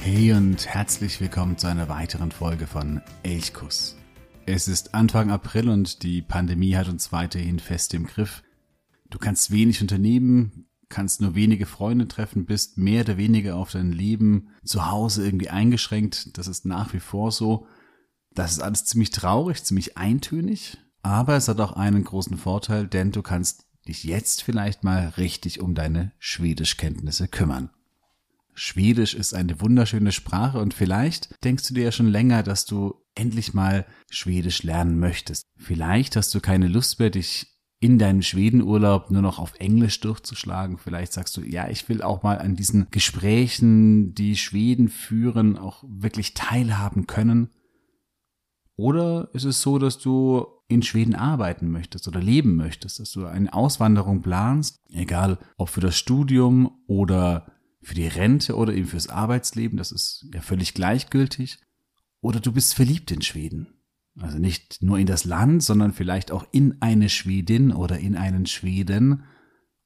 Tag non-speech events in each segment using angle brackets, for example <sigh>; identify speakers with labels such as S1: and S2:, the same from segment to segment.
S1: Hey und herzlich willkommen zu einer weiteren Folge von Elchkuss. Es ist Anfang April und die Pandemie hat uns weiterhin fest im Griff. Du kannst wenig unternehmen, kannst nur wenige Freunde treffen, bist mehr oder weniger auf dein Leben zu Hause irgendwie eingeschränkt. Das ist nach wie vor so. Das ist alles ziemlich traurig, ziemlich eintönig, aber es hat auch einen großen Vorteil, denn du kannst dich jetzt vielleicht mal richtig um deine Schwedischkenntnisse kümmern. Schwedisch ist eine wunderschöne Sprache und vielleicht denkst du dir ja schon länger, dass du endlich mal Schwedisch lernen möchtest. Vielleicht hast du keine Lust mehr, dich in deinem Schwedenurlaub nur noch auf Englisch durchzuschlagen. Vielleicht sagst du, ja, ich will auch mal an diesen Gesprächen, die Schweden führen, auch wirklich teilhaben können. Oder ist es so, dass du in Schweden arbeiten möchtest oder leben möchtest, dass du eine Auswanderung planst, egal ob für das Studium oder für die Rente oder eben fürs Arbeitsleben, das ist ja völlig gleichgültig. Oder du bist verliebt in Schweden. Also nicht nur in das Land, sondern vielleicht auch in eine Schwedin oder in einen Schweden.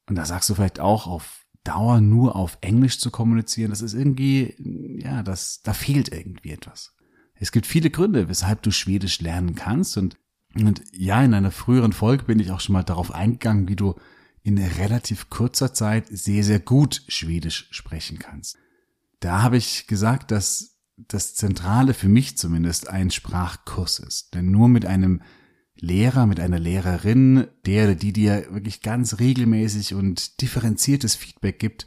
S1: Und da sagst du vielleicht auch auf Dauer nur auf Englisch zu kommunizieren, das ist irgendwie, ja, das, da fehlt irgendwie etwas. Es gibt viele Gründe, weshalb du Schwedisch lernen kannst und, und ja, in einer früheren Folge bin ich auch schon mal darauf eingegangen, wie du in relativ kurzer Zeit sehr, sehr gut Schwedisch sprechen kannst. Da habe ich gesagt, dass das Zentrale für mich zumindest ein Sprachkurs ist. Denn nur mit einem Lehrer, mit einer Lehrerin, der die dir wirklich ganz regelmäßig und differenziertes Feedback gibt,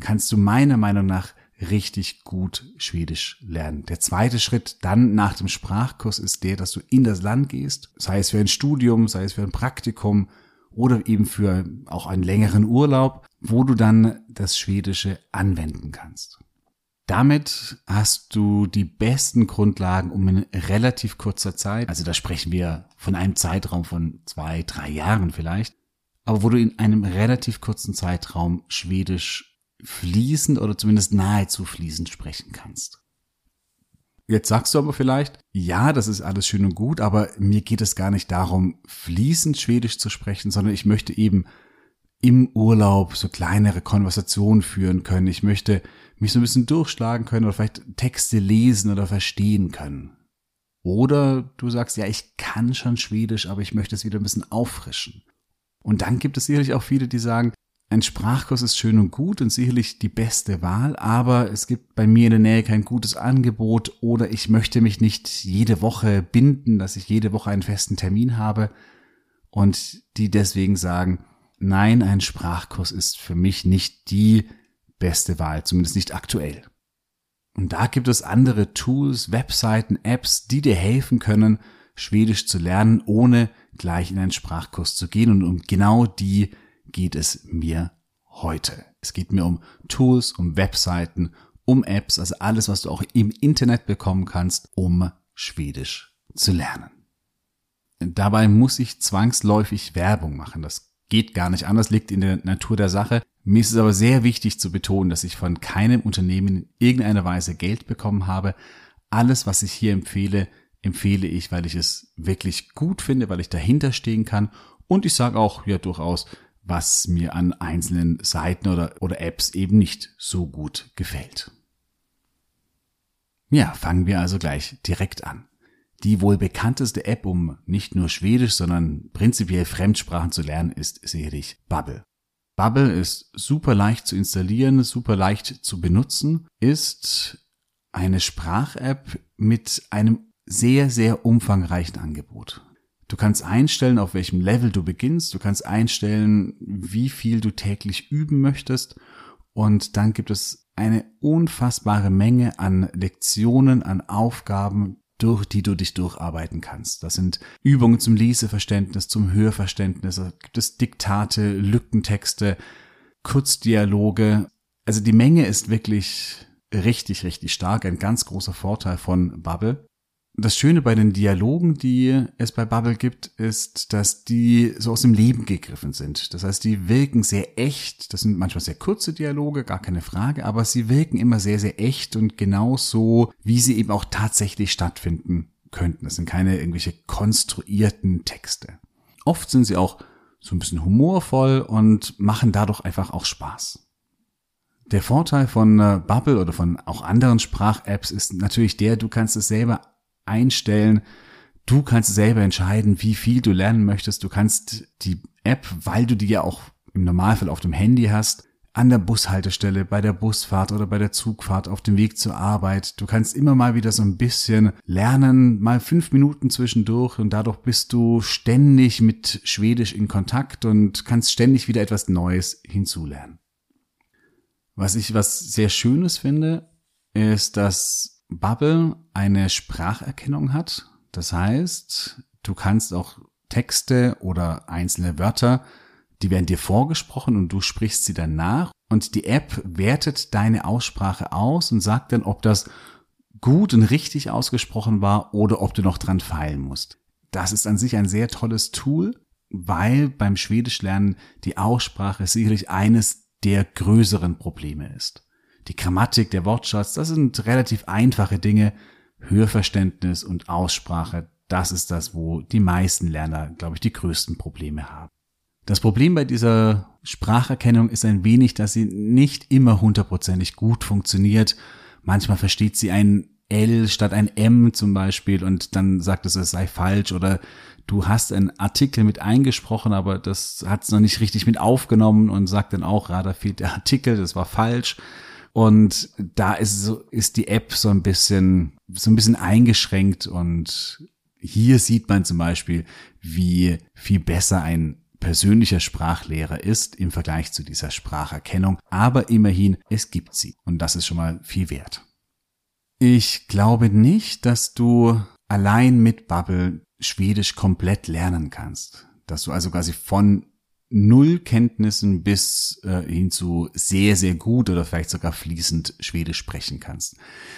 S1: kannst du meiner Meinung nach richtig gut Schwedisch lernen. Der zweite Schritt dann nach dem Sprachkurs ist der, dass du in das Land gehst, sei es für ein Studium, sei es für ein Praktikum oder eben für auch einen längeren Urlaub, wo du dann das Schwedische anwenden kannst. Damit hast du die besten Grundlagen, um in relativ kurzer Zeit, also da sprechen wir von einem Zeitraum von zwei, drei Jahren vielleicht, aber wo du in einem relativ kurzen Zeitraum Schwedisch fließend oder zumindest nahezu fließend sprechen kannst. Jetzt sagst du aber vielleicht, ja, das ist alles schön und gut, aber mir geht es gar nicht darum, fließend Schwedisch zu sprechen, sondern ich möchte eben im Urlaub so kleinere Konversationen führen können. Ich möchte mich so ein bisschen durchschlagen können oder vielleicht Texte lesen oder verstehen können. Oder du sagst, ja, ich kann schon Schwedisch, aber ich möchte es wieder ein bisschen auffrischen. Und dann gibt es sicherlich auch viele, die sagen, ein Sprachkurs ist schön und gut und sicherlich die beste Wahl, aber es gibt bei mir in der Nähe kein gutes Angebot oder ich möchte mich nicht jede Woche binden, dass ich jede Woche einen festen Termin habe und die deswegen sagen, nein, ein Sprachkurs ist für mich nicht die beste Wahl, zumindest nicht aktuell. Und da gibt es andere Tools, Webseiten, Apps, die dir helfen können, Schwedisch zu lernen, ohne gleich in einen Sprachkurs zu gehen und um genau die geht es mir heute. Es geht mir um Tools, um Webseiten, um Apps, also alles, was du auch im Internet bekommen kannst, um Schwedisch zu lernen. Dabei muss ich zwangsläufig Werbung machen. Das geht gar nicht anders, liegt in der Natur der Sache. Mir ist es aber sehr wichtig zu betonen, dass ich von keinem Unternehmen in irgendeiner Weise Geld bekommen habe. Alles, was ich hier empfehle, empfehle ich, weil ich es wirklich gut finde, weil ich dahinter stehen kann. Und ich sage auch ja durchaus, was mir an einzelnen Seiten oder, oder Apps eben nicht so gut gefällt. Ja, fangen wir also gleich direkt an. Die wohl bekannteste App, um nicht nur Schwedisch, sondern prinzipiell Fremdsprachen zu lernen, ist sicherlich Bubble. Bubble ist super leicht zu installieren, super leicht zu benutzen, ist eine Sprach-App mit einem sehr, sehr umfangreichen Angebot. Du kannst einstellen, auf welchem Level du beginnst. Du kannst einstellen, wie viel du täglich üben möchtest. Und dann gibt es eine unfassbare Menge an Lektionen, an Aufgaben, durch die du dich durcharbeiten kannst. Das sind Übungen zum Leseverständnis, zum Hörverständnis. Da gibt es Diktate, Lückentexte, Kurzdialoge. Also die Menge ist wirklich richtig, richtig stark. Ein ganz großer Vorteil von Bubble. Das Schöne bei den Dialogen, die es bei Bubble gibt, ist, dass die so aus dem Leben gegriffen sind. Das heißt, die wirken sehr echt. Das sind manchmal sehr kurze Dialoge, gar keine Frage, aber sie wirken immer sehr, sehr echt und genauso, wie sie eben auch tatsächlich stattfinden könnten. Das sind keine irgendwelche konstruierten Texte. Oft sind sie auch so ein bisschen humorvoll und machen dadurch einfach auch Spaß. Der Vorteil von äh, Bubble oder von auch anderen Sprach-Apps ist natürlich der, du kannst es selber einstellen. Du kannst selber entscheiden, wie viel du lernen möchtest. Du kannst die App, weil du die ja auch im Normalfall auf dem Handy hast, an der Bushaltestelle, bei der Busfahrt oder bei der Zugfahrt auf dem Weg zur Arbeit. Du kannst immer mal wieder so ein bisschen lernen, mal fünf Minuten zwischendurch und dadurch bist du ständig mit Schwedisch in Kontakt und kannst ständig wieder etwas Neues hinzulernen. Was ich was sehr Schönes finde, ist, dass Bubble eine Spracherkennung hat. Das heißt, du kannst auch Texte oder einzelne Wörter die werden dir vorgesprochen und du sprichst sie dann nach und die App wertet deine Aussprache aus und sagt dann, ob das gut und richtig ausgesprochen war oder ob du noch dran feilen musst. Das ist an sich ein sehr tolles Tool, weil beim Schwedischlernen die Aussprache sicherlich eines der größeren Probleme ist. Die Grammatik, der Wortschatz, das sind relativ einfache Dinge. Hörverständnis und Aussprache, das ist das, wo die meisten Lerner, glaube ich, die größten Probleme haben. Das Problem bei dieser Spracherkennung ist ein wenig, dass sie nicht immer hundertprozentig gut funktioniert. Manchmal versteht sie ein L statt ein M zum Beispiel und dann sagt es, es sei falsch oder du hast einen Artikel mit eingesprochen, aber das hat es noch nicht richtig mit aufgenommen und sagt dann auch, ja, da fehlt der Artikel, das war falsch. Und da ist so, ist die App so ein bisschen, so ein bisschen eingeschränkt und hier sieht man zum Beispiel, wie viel besser ein persönlicher Sprachlehrer ist im Vergleich zu dieser Spracherkennung, aber immerhin, es gibt sie. Und das ist schon mal viel wert. Ich glaube nicht, dass du allein mit Bubble Schwedisch komplett lernen kannst, dass du also quasi von Null Kenntnissen bis äh, hin zu sehr, sehr gut oder vielleicht sogar fließend Schwedisch sprechen kannst.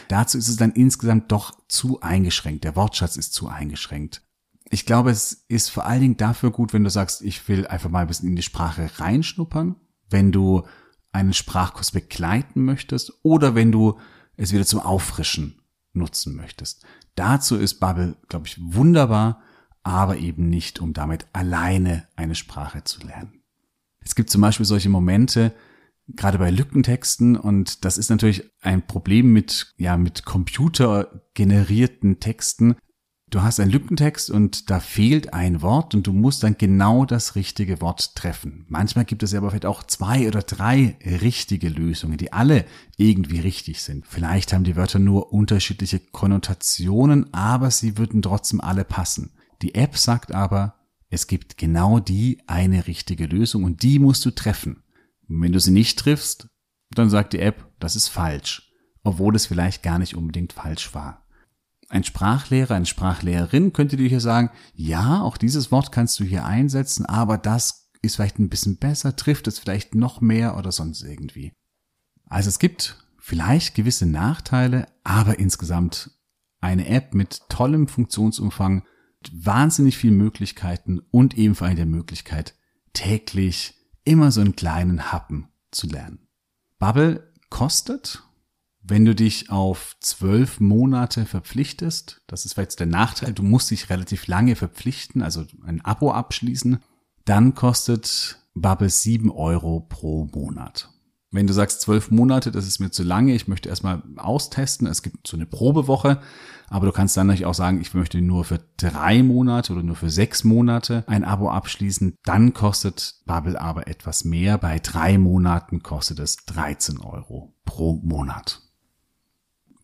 S1: Dazu ist es dann insgesamt doch zu eingeschränkt. Der Wortschatz ist zu eingeschränkt ich glaube, es ist vor allen Dingen dafür gut, wenn du sagst, ich will einfach mal ein bisschen in die Sprache reinschnuppern, wenn du einen Sprachkurs begleiten möchtest oder wenn du es wieder zum Auffrischen nutzen möchtest. Dazu ist Bubble, glaube ich, wunderbar, aber eben nicht, um damit alleine eine Sprache zu lernen. Es gibt zum Beispiel solche Momente, gerade bei Lückentexten, und das ist natürlich ein Problem mit, ja, mit computergenerierten Texten, du hast einen Lückentext und da fehlt ein Wort und du musst dann genau das richtige Wort treffen. Manchmal gibt es aber vielleicht auch zwei oder drei richtige Lösungen, die alle irgendwie richtig sind. Vielleicht haben die Wörter nur unterschiedliche Konnotationen, aber sie würden trotzdem alle passen. Die App sagt aber, es gibt genau die eine richtige Lösung und die musst du treffen. Und wenn du sie nicht triffst, dann sagt die App, das ist falsch, obwohl es vielleicht gar nicht unbedingt falsch war. Ein Sprachlehrer, eine Sprachlehrerin könnte dir hier sagen, ja, auch dieses Wort kannst du hier einsetzen, aber das ist vielleicht ein bisschen besser, trifft es vielleicht noch mehr oder sonst irgendwie. Also es gibt vielleicht gewisse Nachteile, aber insgesamt eine App mit tollem Funktionsumfang, wahnsinnig vielen Möglichkeiten und eben vor allem der Möglichkeit, täglich immer so einen kleinen Happen zu lernen. Bubble kostet wenn du dich auf zwölf Monate verpflichtest, das ist jetzt der Nachteil, du musst dich relativ lange verpflichten, also ein Abo abschließen, dann kostet Bubble sieben Euro pro Monat. Wenn du sagst zwölf Monate, das ist mir zu lange, ich möchte erstmal austesten, es gibt so eine Probewoche, aber du kannst dann natürlich auch sagen, ich möchte nur für drei Monate oder nur für sechs Monate ein Abo abschließen, dann kostet Bubble aber etwas mehr. Bei drei Monaten kostet es 13 Euro pro Monat.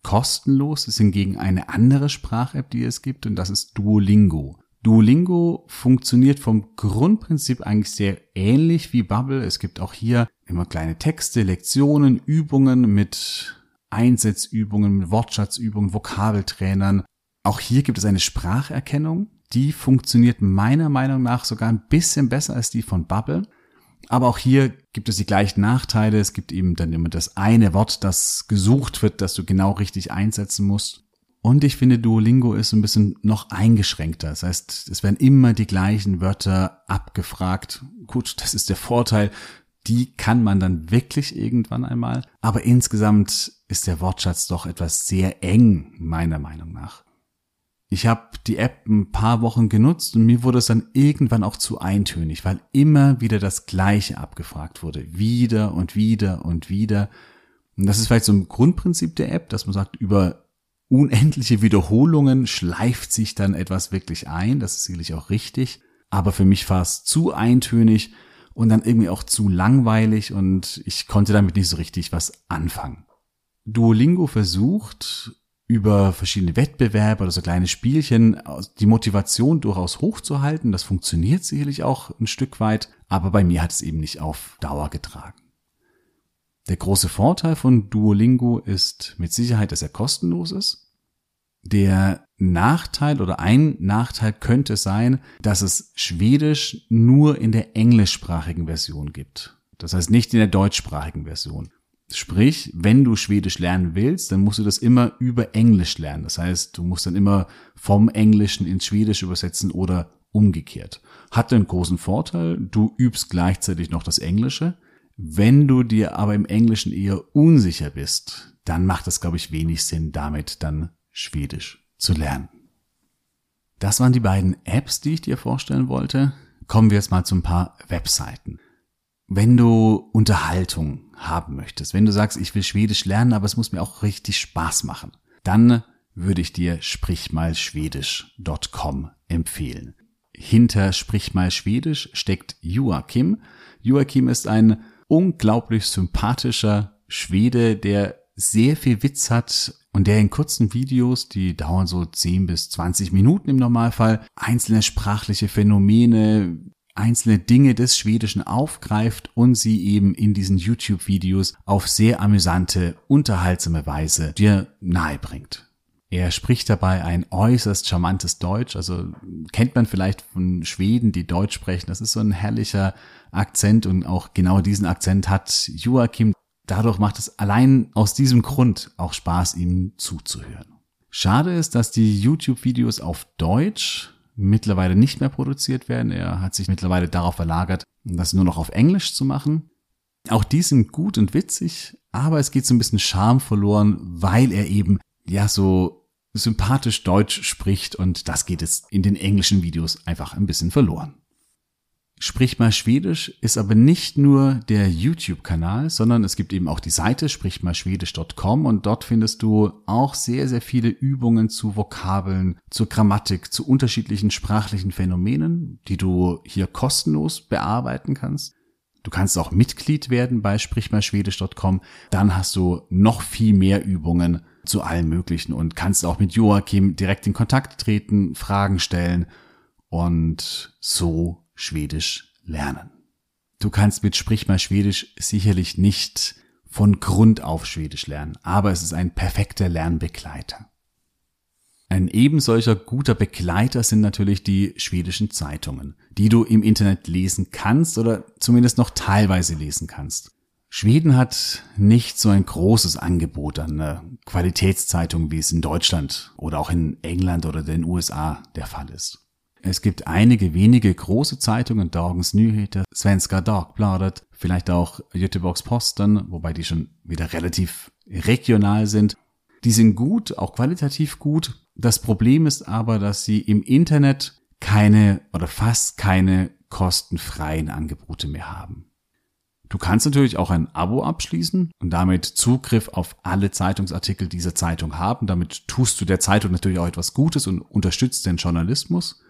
S1: Kostenlos ist hingegen eine andere Sprach-App, die es gibt, und das ist Duolingo. Duolingo funktioniert vom Grundprinzip eigentlich sehr ähnlich wie Bubble. Es gibt auch hier immer kleine Texte, Lektionen, Übungen mit Einsetzübungen, mit Wortschatzübungen, Vokabeltrainern. Auch hier gibt es eine Spracherkennung. Die funktioniert meiner Meinung nach sogar ein bisschen besser als die von Bubble. Aber auch hier gibt es die gleichen Nachteile. Es gibt eben dann immer das eine Wort, das gesucht wird, das du genau richtig einsetzen musst. Und ich finde, Duolingo ist ein bisschen noch eingeschränkter. Das heißt, es werden immer die gleichen Wörter abgefragt. Gut, das ist der Vorteil. Die kann man dann wirklich irgendwann einmal. Aber insgesamt ist der Wortschatz doch etwas sehr eng, meiner Meinung nach. Ich habe die App ein paar Wochen genutzt und mir wurde es dann irgendwann auch zu eintönig, weil immer wieder das Gleiche abgefragt wurde. Wieder und wieder und wieder. Und das ist vielleicht so ein Grundprinzip der App, dass man sagt, über unendliche Wiederholungen schleift sich dann etwas wirklich ein. Das ist sicherlich auch richtig. Aber für mich war es zu eintönig und dann irgendwie auch zu langweilig und ich konnte damit nicht so richtig was anfangen. Duolingo versucht über verschiedene Wettbewerbe oder so kleine Spielchen die Motivation durchaus hochzuhalten. Das funktioniert sicherlich auch ein Stück weit, aber bei mir hat es eben nicht auf Dauer getragen. Der große Vorteil von Duolingo ist mit Sicherheit, dass er kostenlos ist. Der Nachteil oder ein Nachteil könnte sein, dass es Schwedisch nur in der englischsprachigen Version gibt. Das heißt nicht in der deutschsprachigen Version. Sprich, wenn du Schwedisch lernen willst, dann musst du das immer über Englisch lernen. Das heißt, du musst dann immer vom Englischen ins Schwedisch übersetzen oder umgekehrt. Hat einen großen Vorteil, du übst gleichzeitig noch das Englische. Wenn du dir aber im Englischen eher unsicher bist, dann macht es, glaube ich, wenig Sinn, damit dann Schwedisch zu lernen. Das waren die beiden Apps, die ich dir vorstellen wollte. Kommen wir jetzt mal zu ein paar Webseiten. Wenn du Unterhaltung haben möchtest, wenn du sagst, ich will Schwedisch lernen, aber es muss mir auch richtig Spaß machen, dann würde ich dir sprichmalschwedisch.com empfehlen. Hinter Sprichmalschwedisch steckt Joachim. Joachim ist ein unglaublich sympathischer Schwede, der sehr viel Witz hat und der in kurzen Videos, die dauern so 10 bis 20 Minuten im Normalfall, einzelne sprachliche Phänomene, einzelne Dinge des Schwedischen aufgreift und sie eben in diesen YouTube-Videos auf sehr amüsante, unterhaltsame Weise dir nahebringt. Er spricht dabei ein äußerst charmantes Deutsch, also kennt man vielleicht von Schweden, die Deutsch sprechen. Das ist so ein herrlicher Akzent und auch genau diesen Akzent hat Joachim. Dadurch macht es allein aus diesem Grund auch Spaß, ihm zuzuhören. Schade ist, dass die YouTube-Videos auf Deutsch mittlerweile nicht mehr produziert werden. Er hat sich mittlerweile darauf verlagert, das nur noch auf Englisch zu machen. Auch die sind gut und witzig, aber es geht so ein bisschen Charme verloren, weil er eben ja so sympathisch Deutsch spricht und das geht jetzt in den englischen Videos einfach ein bisschen verloren. Sprich mal Schwedisch ist aber nicht nur der YouTube-Kanal, sondern es gibt eben auch die Seite sprichmalschwedisch.com und dort findest du auch sehr, sehr viele Übungen zu Vokabeln, zur Grammatik, zu unterschiedlichen sprachlichen Phänomenen, die du hier kostenlos bearbeiten kannst. Du kannst auch Mitglied werden bei sprichmalschwedisch.com. Dann hast du noch viel mehr Übungen zu allen möglichen und kannst auch mit Joachim direkt in Kontakt treten, Fragen stellen und so Schwedisch lernen. Du kannst mit Sprich mal Schwedisch sicherlich nicht von Grund auf Schwedisch lernen, aber es ist ein perfekter Lernbegleiter. Ein ebensolcher guter Begleiter sind natürlich die schwedischen Zeitungen, die du im Internet lesen kannst oder zumindest noch teilweise lesen kannst. Schweden hat nicht so ein großes Angebot an äh, Qualitätszeitungen, wie es in Deutschland oder auch in England oder den USA der Fall ist. Es gibt einige wenige große Zeitungen, Dagens Nyheter, Svenska Dagbladet, vielleicht auch Göteborgs Posten, wobei die schon wieder relativ regional sind. Die sind gut, auch qualitativ gut. Das Problem ist aber, dass sie im Internet keine oder fast keine kostenfreien Angebote mehr haben. Du kannst natürlich auch ein Abo abschließen und damit Zugriff auf alle Zeitungsartikel dieser Zeitung haben. Damit tust du der Zeitung natürlich auch etwas Gutes und unterstützt den Journalismus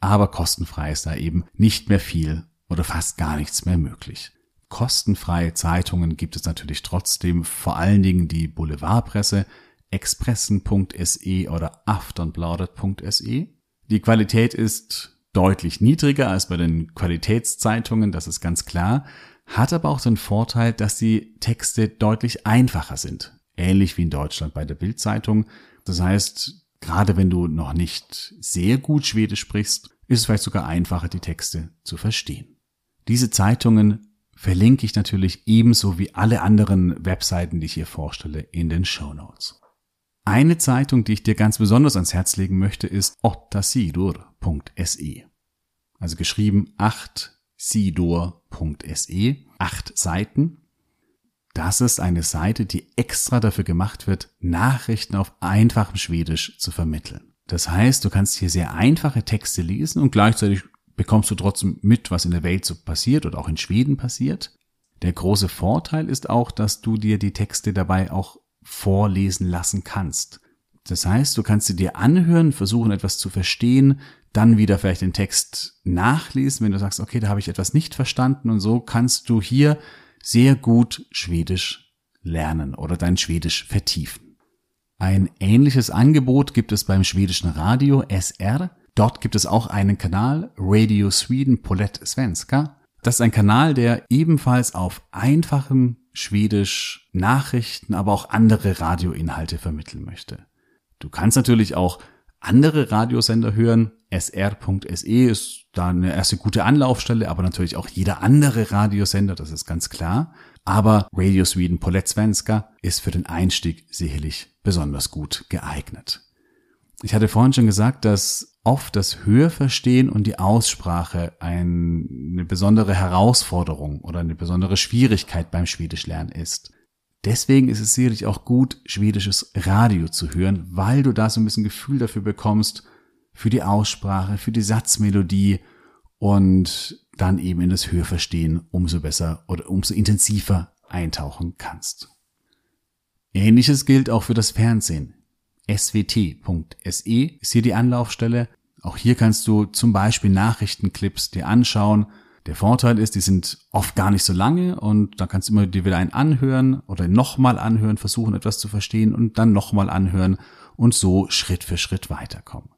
S1: aber kostenfrei ist da eben nicht mehr viel oder fast gar nichts mehr möglich. Kostenfreie Zeitungen gibt es natürlich trotzdem, vor allen Dingen die Boulevardpresse, expressen.se oder aftonbladet.se. Die Qualität ist deutlich niedriger als bei den Qualitätszeitungen, das ist ganz klar, hat aber auch den Vorteil, dass die Texte deutlich einfacher sind. Ähnlich wie in Deutschland bei der Bildzeitung. Das heißt, Gerade wenn du noch nicht sehr gut Schwedisch sprichst, ist es vielleicht sogar einfacher, die Texte zu verstehen. Diese Zeitungen verlinke ich natürlich ebenso wie alle anderen Webseiten, die ich hier vorstelle, in den Show Notes. Eine Zeitung, die ich dir ganz besonders ans Herz legen möchte, ist ottasidur.se. Also geschrieben 8sidur.se, acht Seiten. Das ist eine Seite, die extra dafür gemacht wird, Nachrichten auf einfachem Schwedisch zu vermitteln. Das heißt, du kannst hier sehr einfache Texte lesen und gleichzeitig bekommst du trotzdem mit, was in der Welt so passiert oder auch in Schweden passiert. Der große Vorteil ist auch, dass du dir die Texte dabei auch vorlesen lassen kannst. Das heißt, du kannst sie dir anhören, versuchen etwas zu verstehen, dann wieder vielleicht den Text nachlesen, wenn du sagst, okay, da habe ich etwas nicht verstanden und so kannst du hier sehr gut Schwedisch lernen oder dein Schwedisch vertiefen. Ein ähnliches Angebot gibt es beim schwedischen Radio SR. Dort gibt es auch einen Kanal, Radio Sweden Polet Svenska. Das ist ein Kanal, der ebenfalls auf einfachem Schwedisch Nachrichten, aber auch andere Radioinhalte vermitteln möchte. Du kannst natürlich auch andere Radiosender hören. sr.se ist da eine erste gute Anlaufstelle, aber natürlich auch jeder andere Radiosender, das ist ganz klar. Aber Radio Sweden Poletsvenska ist für den Einstieg sicherlich besonders gut geeignet. Ich hatte vorhin schon gesagt, dass oft das Hörverstehen und die Aussprache eine besondere Herausforderung oder eine besondere Schwierigkeit beim Schwedischlernen ist. Deswegen ist es sicherlich auch gut, schwedisches Radio zu hören, weil du da so ein bisschen Gefühl dafür bekommst, für die Aussprache, für die Satzmelodie und dann eben in das Hörverstehen umso besser oder umso intensiver eintauchen kannst. Ähnliches gilt auch für das Fernsehen. swt.se ist hier die Anlaufstelle. Auch hier kannst du zum Beispiel Nachrichtenclips dir anschauen, der Vorteil ist, die sind oft gar nicht so lange und da kannst du immer dir wieder einen anhören oder nochmal anhören, versuchen etwas zu verstehen und dann nochmal anhören und so Schritt für Schritt weiterkommen.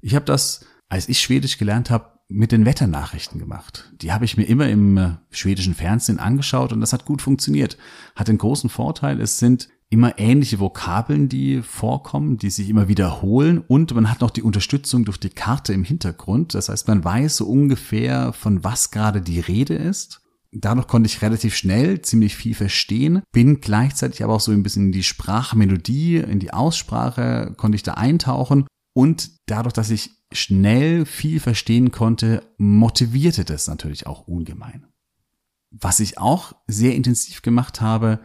S1: Ich habe das, als ich Schwedisch gelernt habe, mit den Wetternachrichten gemacht. Die habe ich mir immer im äh, schwedischen Fernsehen angeschaut und das hat gut funktioniert. Hat den großen Vorteil, es sind immer ähnliche Vokabeln, die vorkommen, die sich immer wiederholen und man hat noch die Unterstützung durch die Karte im Hintergrund. Das heißt, man weiß so ungefähr, von was gerade die Rede ist. Dadurch konnte ich relativ schnell ziemlich viel verstehen, bin gleichzeitig aber auch so ein bisschen in die Sprachmelodie, in die Aussprache konnte ich da eintauchen und dadurch, dass ich schnell viel verstehen konnte, motivierte das natürlich auch ungemein. Was ich auch sehr intensiv gemacht habe,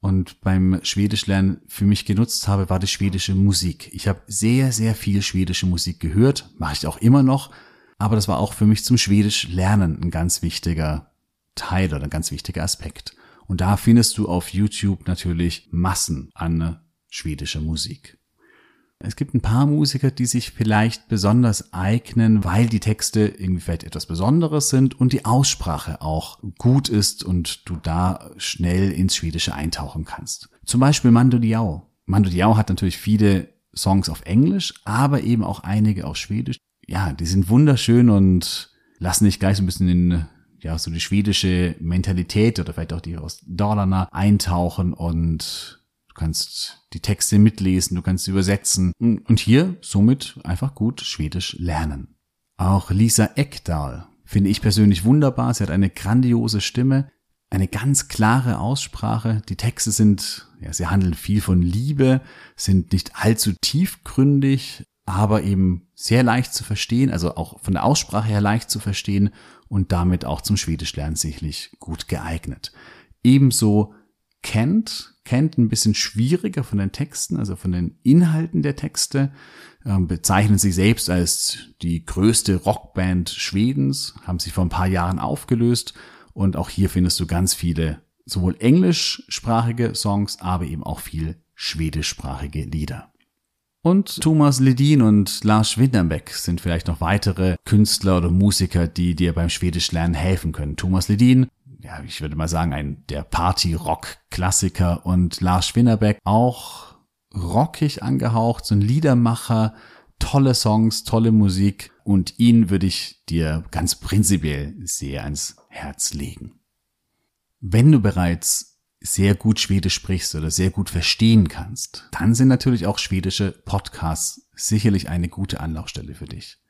S1: und beim Schwedischlernen für mich genutzt habe, war die schwedische Musik. Ich habe sehr, sehr viel schwedische Musik gehört, mache ich auch immer noch, aber das war auch für mich zum Schwedisch lernen ein ganz wichtiger Teil oder ein ganz wichtiger Aspekt. Und da findest du auf YouTube natürlich Massen an schwedischer Musik. Es gibt ein paar Musiker, die sich vielleicht besonders eignen, weil die Texte irgendwie vielleicht etwas Besonderes sind und die Aussprache auch gut ist und du da schnell ins Schwedische eintauchen kannst. Zum Beispiel Mando Diao. Mando Diao hat natürlich viele Songs auf Englisch, aber eben auch einige auf Schwedisch. Ja, die sind wunderschön und lassen dich gleich so ein bisschen in ja, so die schwedische Mentalität oder vielleicht auch die aus Dalarna eintauchen und Du kannst die Texte mitlesen, du kannst übersetzen und hier somit einfach gut Schwedisch lernen. Auch Lisa Ekdahl finde ich persönlich wunderbar. Sie hat eine grandiose Stimme, eine ganz klare Aussprache. Die Texte sind, ja, sie handeln viel von Liebe, sind nicht allzu tiefgründig, aber eben sehr leicht zu verstehen, also auch von der Aussprache her leicht zu verstehen und damit auch zum Schwedischlernen sicherlich gut geeignet. Ebenso kennt, kennt ein bisschen schwieriger von den Texten, also von den Inhalten der Texte, ähm, bezeichnen sich selbst als die größte Rockband Schwedens, haben sich vor ein paar Jahren aufgelöst und auch hier findest du ganz viele sowohl englischsprachige Songs, aber eben auch viel schwedischsprachige Lieder. Und Thomas Ledin und Lars Winterbeck sind vielleicht noch weitere Künstler oder Musiker, die dir beim Schwedischlernen helfen können. Thomas Ledin ja, ich würde mal sagen, ein der Party-Rock-Klassiker und Lars Schwinnerbeck auch rockig angehaucht, so ein Liedermacher, tolle Songs, tolle Musik und ihn würde ich dir ganz prinzipiell sehr ans Herz legen. Wenn du bereits sehr gut Schwedisch sprichst oder sehr gut verstehen kannst, dann sind natürlich auch schwedische Podcasts sicherlich eine gute Anlaufstelle für dich.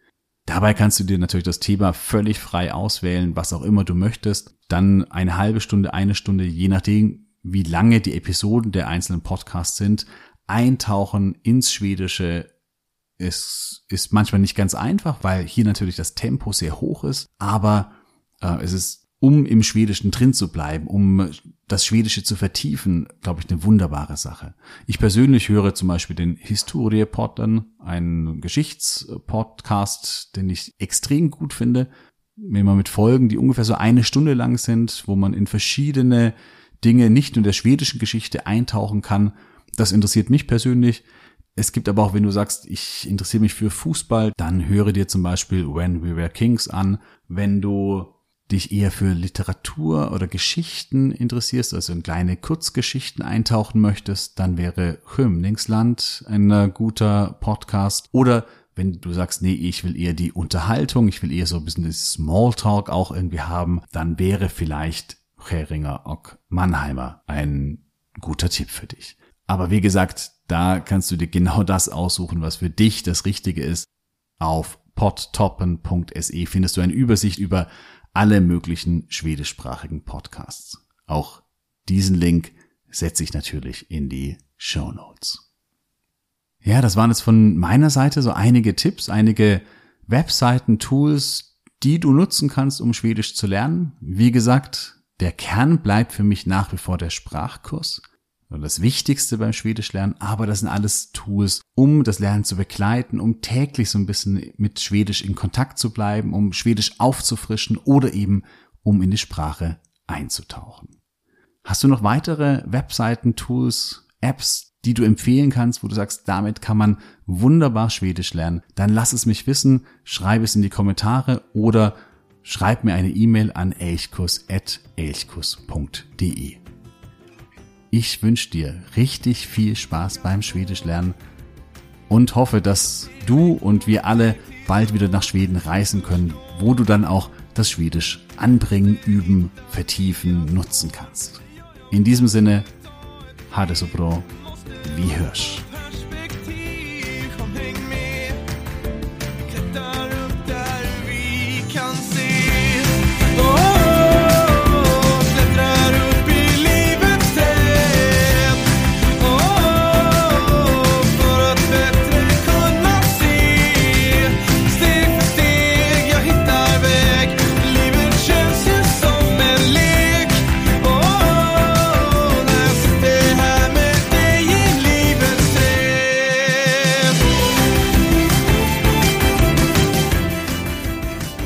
S1: Dabei kannst du dir natürlich das Thema völlig frei auswählen, was auch immer du möchtest. Dann eine halbe Stunde, eine Stunde, je nachdem, wie lange die Episoden der einzelnen Podcasts sind, eintauchen ins Schwedische. Es ist manchmal nicht ganz einfach, weil hier natürlich das Tempo sehr hoch ist, aber äh, es ist um im Schwedischen drin zu bleiben, um das Schwedische zu vertiefen, glaube ich, eine wunderbare Sache. Ich persönlich höre zum Beispiel den Historie-Podden, einen Geschichtspodcast, den ich extrem gut finde, immer mit Folgen, die ungefähr so eine Stunde lang sind, wo man in verschiedene Dinge nicht nur der schwedischen Geschichte eintauchen kann. Das interessiert mich persönlich. Es gibt aber auch, wenn du sagst, ich interessiere mich für Fußball, dann höre dir zum Beispiel When We Were Kings an. Wenn du dich eher für Literatur oder Geschichten interessierst, also in kleine Kurzgeschichten eintauchen möchtest, dann wäre Hymningsland ein äh, guter Podcast. Oder wenn du sagst, nee, ich will eher die Unterhaltung, ich will eher so ein bisschen das Smalltalk auch irgendwie haben, dann wäre vielleicht Heringer Ock Mannheimer ein guter Tipp für dich. Aber wie gesagt, da kannst du dir genau <laughs> das aussuchen, was für dich das Richtige ist. Auf podtoppen.se findest du eine Übersicht über alle möglichen schwedischsprachigen Podcasts. Auch diesen Link setze ich natürlich in die Show Notes. Ja, das waren jetzt von meiner Seite so einige Tipps, einige Webseiten, Tools, die du nutzen kannst, um Schwedisch zu lernen. Wie gesagt, der Kern bleibt für mich nach wie vor der Sprachkurs das Wichtigste beim Schwedisch lernen, aber das sind alles Tools, um das Lernen zu begleiten, um täglich so ein bisschen mit Schwedisch in Kontakt zu bleiben, um Schwedisch aufzufrischen oder eben um in die Sprache einzutauchen. Hast du noch weitere Webseiten, Tools, Apps, die du empfehlen kannst, wo du sagst, damit kann man wunderbar Schwedisch lernen, dann lass es mich wissen, schreib es in die Kommentare oder schreib mir eine E-Mail an elchkus.elchkus.de. Ich wünsche dir richtig viel Spaß beim Schwedisch lernen und hoffe, dass du und wir alle bald wieder nach Schweden reisen können, wo du dann auch das Schwedisch anbringen, üben, vertiefen, nutzen kannst. In diesem Sinne, Hade so bra, wie hörst.